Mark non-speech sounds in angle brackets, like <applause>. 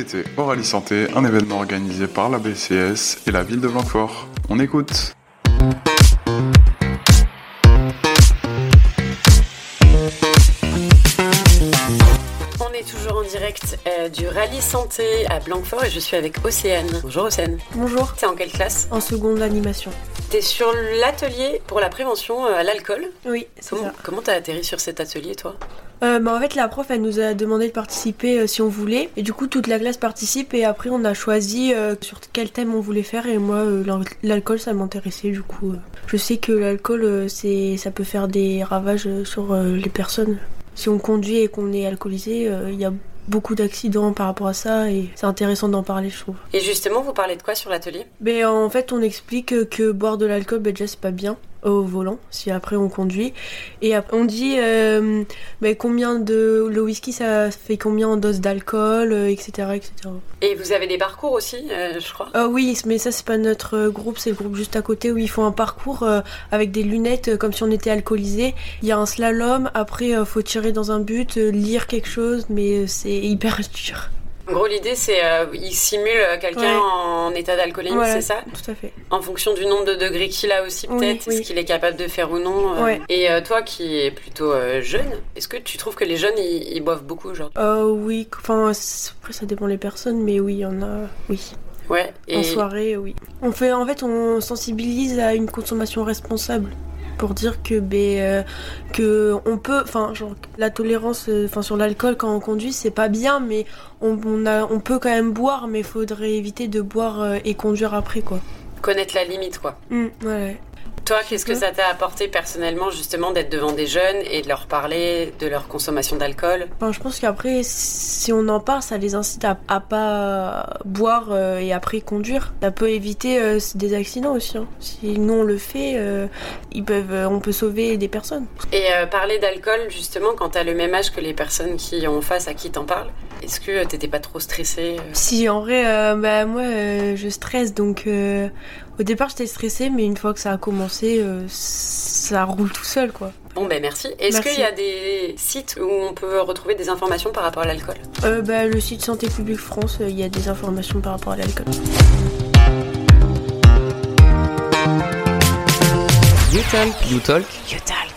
écoutez Oralie Santé, un événement organisé par la BCS et la ville de Blanquefort. On écoute. On est toujours en direct euh, du rallye santé à Blanquefort et je suis avec Océane. Bonjour Océane. Bonjour, T'es en quelle classe? En seconde animation. T'es sur l'atelier pour la prévention euh, à l'alcool. Oui, c'est Comment ça. comment t'as atterri sur cet atelier toi? Euh, bah, en fait, la prof, elle nous a demandé de participer euh, si on voulait. Et du coup, toute la classe participe. Et après, on a choisi euh, sur quel thème on voulait faire. Et moi, l'al- l'alcool, ça m'intéressait. Du coup, je sais que l'alcool, c'est, ça peut faire des ravages sur les personnes. Si on conduit et qu'on est alcoolisé, il y a beaucoup d'accidents par rapport à ça. Et c'est intéressant d'en parler, je trouve. Et justement, vous parlez de quoi sur l'atelier? Mais en fait, on explique que boire de l'alcool, bah, déjà, c'est pas bien au volant, si après on conduit. Et après, on dit euh, mais combien de. Le whisky, ça fait combien en dose d'alcool, euh, etc., etc. Et vous avez des parcours aussi, euh, je crois? Ah oui, mais ça, c'est pas notre euh, groupe, c'est le groupe juste à côté où ils font un parcours avec des lunettes comme si on était alcoolisé. Il y a un slalom, après, faut tirer dans un but, lire quelque chose, mais c'est hyper <laughs> dur. En gros, l'idée c'est euh, il simule quelqu'un Ouais. en état d'alcoolémie, Voilà, c'est ça Tout à fait. En fonction du nombre de degrés qu'il a aussi peut-être, oui. ce qu'il est capable de faire ou non. euh. Ouais. Et euh, toi qui es plutôt euh, jeune, est-ce que tu trouves que les jeunes ils, ils boivent beaucoup aujourd'hui? Oui, enfin, après, ça dépend des personnes, mais oui, il y en a. Oui. Ouais. Et En soirée, oui. On fait, en fait, on sensibilise à une consommation responsable pour dire que, ben, euh, que on peut, enfin, genre, la tolérance, euh, enfin, sur l'alcool quand on conduit, c'est pas bien, mais on, on a, on peut quand même boire, mais il faudrait éviter de boire euh, et conduire après, quoi. connaître la limite quoi. Mm, ouais. Toi, qu'est-ce que peux. ça t'a apporté personnellement justement d'être devant des jeunes et de leur parler de leur consommation d'alcool? Enfin, je pense qu'après, si on en parle, ça les incite à, à pas boire euh, et après conduire. Ça peut éviter euh, des accidents aussi. hein. Si nous on le fait, euh, ils peuvent, on peut sauver des personnes. Et parler d'alcool justement quand t'as le même âge que les personnes qui ont face à qui t'en parlent, est-ce que t'étais pas trop stressée Si, en vrai, bah, moi, je stresse, donc au départ, j'étais stressée, mais une fois que ça a commencé, euh, ça roule tout seul, quoi. Bon ben merci. Est-ce qu'il y a des sites où on peut retrouver des informations par rapport à l'alcool? Euh, bah, le site Santé publique France, euh, il y a des informations par rapport à l'alcool. You Talk. You Talk. Yotal